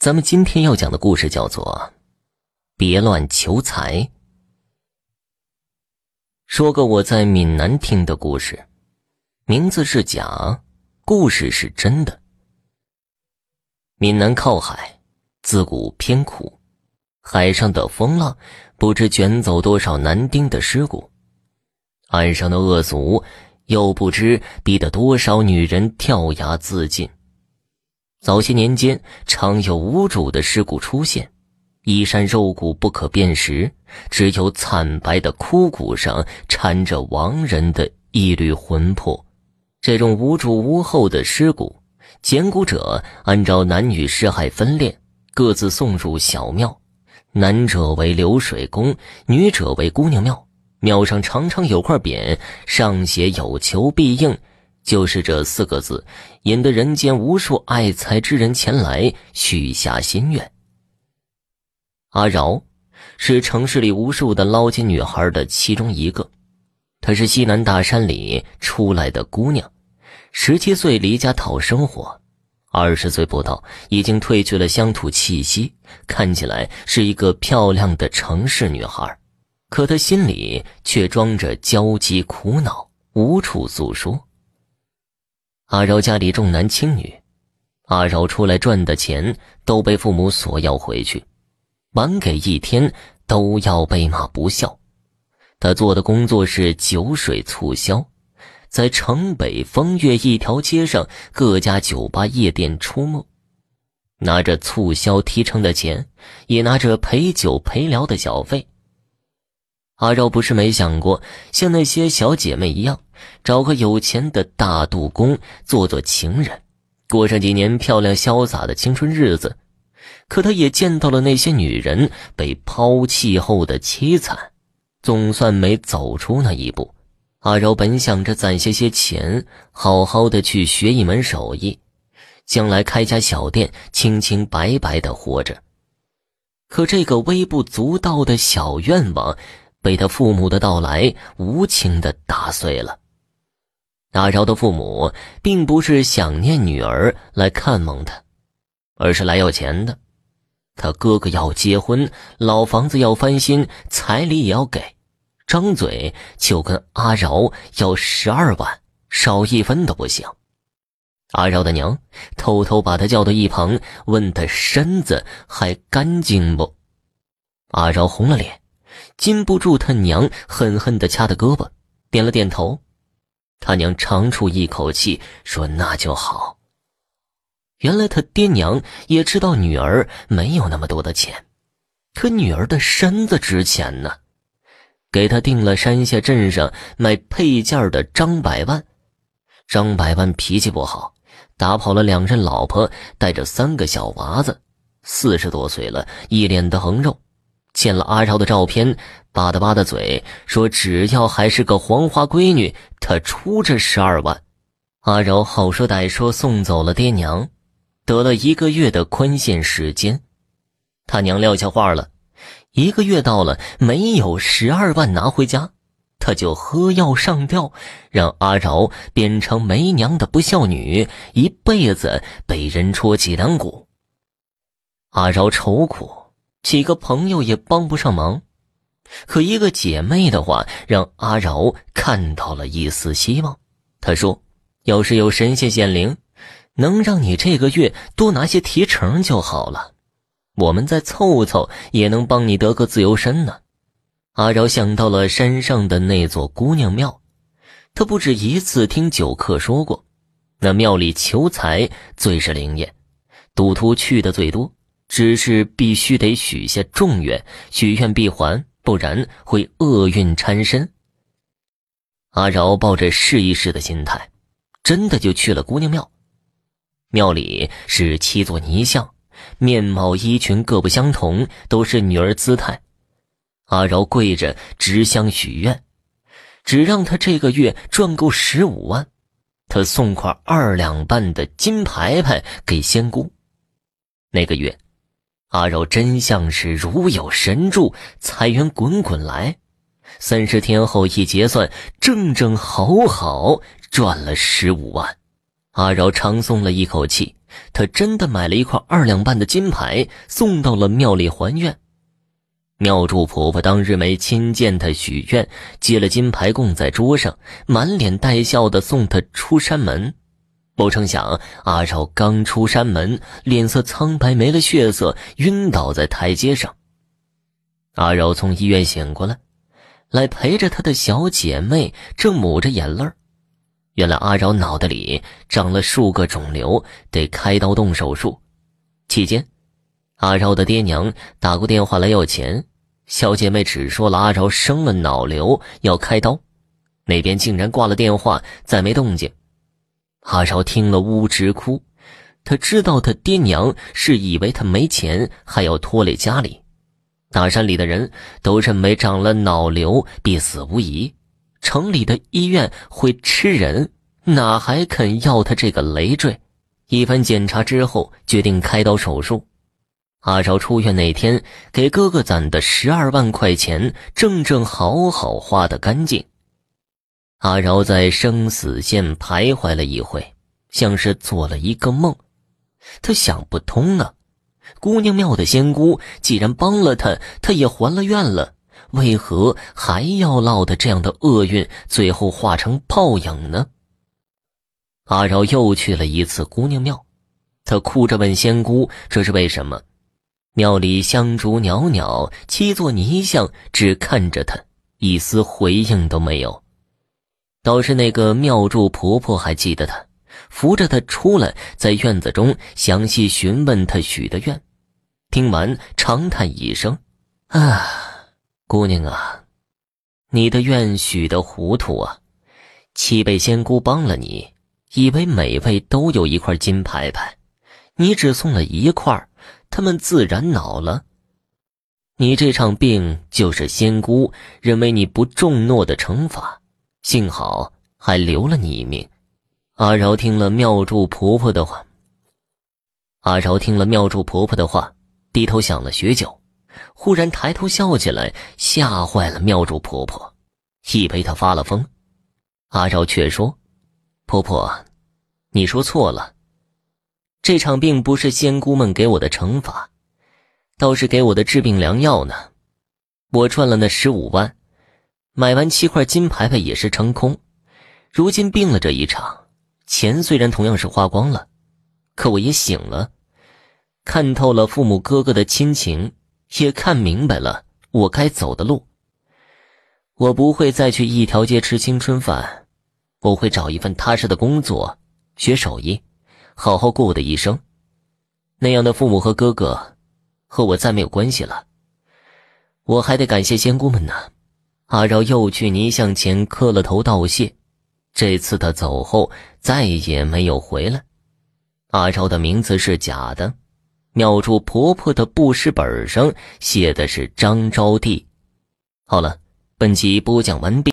咱们今天要讲的故事叫做《别乱求财》。说个我在闽南听的故事，名字是假，故事是真的。闽南靠海，自古偏苦，海上的风浪不知卷走多少男丁的尸骨，岸上的恶俗又不知逼得多少女人跳崖自尽。早些年间，常有无主的尸骨出现，衣衫肉骨不可辨识，只有惨白的枯骨上缠着亡人的一缕魂魄。这种无主无后的尸骨，捡骨者按照男女尸骸分裂，各自送入小庙，男者为流水宫，女者为姑娘庙。庙上常常有块匾，上写“有求必应”。就是这四个字，引得人间无数爱财之人前来许下心愿。阿饶是城市里无数的捞金女孩的其中一个，她是西南大山里出来的姑娘，十七岁离家讨生活，二十岁不到已经褪去了乡土气息，看起来是一个漂亮的城市女孩，可她心里却装着焦急苦恼，无处诉说。阿饶家里重男轻女，阿饶出来赚的钱都被父母索要回去，晚给一天都要被骂不孝。他做的工作是酒水促销，在城北风月一条街上各家酒吧夜店出没，拿着促销提成的钱，也拿着陪酒陪聊的小费。阿饶不是没想过像那些小姐妹一样。找个有钱的大渡公做做情人，过上几年漂亮潇洒的青春日子。可他也见到了那些女人被抛弃后的凄惨，总算没走出那一步。阿饶本想着攒些些钱，好好的去学一门手艺，将来开家小店，清清白白的活着。可这个微不足道的小愿望，被他父母的到来无情的打碎了。阿饶的父母并不是想念女儿来看望他，而是来要钱的。他哥哥要结婚，老房子要翻新，彩礼也要给，张嘴就跟阿饶要十二万，少一分都不行。阿饶的娘偷偷把他叫到一旁，问他身子还干净不？阿饶红了脸，禁不住他娘狠狠地掐他胳膊，点了点头。他娘长出一口气，说：“那就好。”原来他爹娘也知道女儿没有那么多的钱，可女儿的身子值钱呢，给他定了山下镇上卖配件的张百万。张百万脾气不好，打跑了两任老婆，带着三个小娃子，四十多岁了，一脸的横肉。见了阿饶的照片，吧嗒吧嗒嘴说：“只要还是个黄花闺女，他出这十二万。”阿饶好说歹说送走了爹娘，得了一个月的宽限时间。他娘撂下话了，一个月到了没有十二万拿回家，他就喝药上吊，让阿饶变成没娘的不孝女，一辈子被人戳脊梁骨。阿饶愁苦。几个朋友也帮不上忙，可一个姐妹的话让阿饶看到了一丝希望。她说：“要是有神仙显灵，能让你这个月多拿些提成就好了，我们再凑凑也能帮你得个自由身呢。”阿饶想到了山上的那座姑娘庙，他不止一次听酒客说过，那庙里求财最是灵验，赌徒去的最多。只是必须得许下重愿，许愿必还，不然会厄运缠身。阿饶抱着试一试的心态，真的就去了姑娘庙。庙里是七座泥像，面貌衣裙各不相同，都是女儿姿态。阿饶跪着执香许愿，只让他这个月赚够十五万，他送块二两半的金牌牌给仙姑。那个月。阿饶真像是如有神助，财源滚滚来。三十天后一结算，正正好好赚了十五万。阿饶长松了一口气，他真的买了一块二两半的金牌，送到了庙里还愿。庙祝婆婆当日没亲见他许愿，接了金牌供在桌上，满脸带笑的送他出山门。不成想，阿饶刚出山门，脸色苍白，没了血色，晕倒在台阶上。阿饶从医院醒过来，来陪着他的小姐妹正抹着眼泪。原来阿饶脑袋里长了数个肿瘤，得开刀动手术。期间，阿饶的爹娘打过电话来要钱，小姐妹只说了阿饶生了脑瘤要开刀，那边竟然挂了电话，再没动静。阿饶听了呜直哭，他知道他爹娘是以为他没钱，还要拖累家里。大山里的人都认为长了脑瘤必死无疑。城里的医院会吃人，哪还肯要他这个累赘？一番检查之后，决定开刀手术。阿饶出院那天，给哥哥攒的十二万块钱，正正好好花的干净。阿饶在生死线徘徊了一回，像是做了一个梦。他想不通啊，姑娘庙的仙姑既然帮了他，他也还了愿了。为何还要落得这样的厄运，最后化成泡影呢？阿饶又去了一次姑娘庙，他哭着问仙姑：“这是为什么？”庙里香烛袅袅，七座泥像只看着他，一丝回应都没有。倒是那个庙祝婆婆还记得他，扶着他出来，在院子中详细询问他许的愿。听完，长叹一声：“啊。”姑娘啊，你的愿许的糊涂啊！七辈仙姑帮了你，以为每位都有一块金牌牌，你只送了一块，他们自然恼了。你这场病就是仙姑认为你不重诺的惩罚，幸好还留了你一命。阿饶听了妙祝婆婆的话，阿饶听了妙祝婆婆的话，低头想了许久。忽然抬头笑起来，吓坏了庙祝婆婆，以为她发了疯。阿饶却说：“婆婆，你说错了。这场病不是仙姑们给我的惩罚，倒是给我的治病良药呢。我赚了那十五万，买完七块金牌牌也是成空。如今病了这一场，钱虽然同样是花光了，可我也醒了，看透了父母哥哥的亲情。”也看明白了我该走的路。我不会再去一条街吃青春饭，我会找一份踏实的工作，学手艺，好好过我的一生。那样的父母和哥哥，和我再没有关系了。我还得感谢仙姑们呢。阿饶又去泥像前磕了头道谢。这次他走后再也没有回来。阿饶的名字是假的。庙祝婆婆的布施本上写的是张招娣。好了，本集播讲完毕。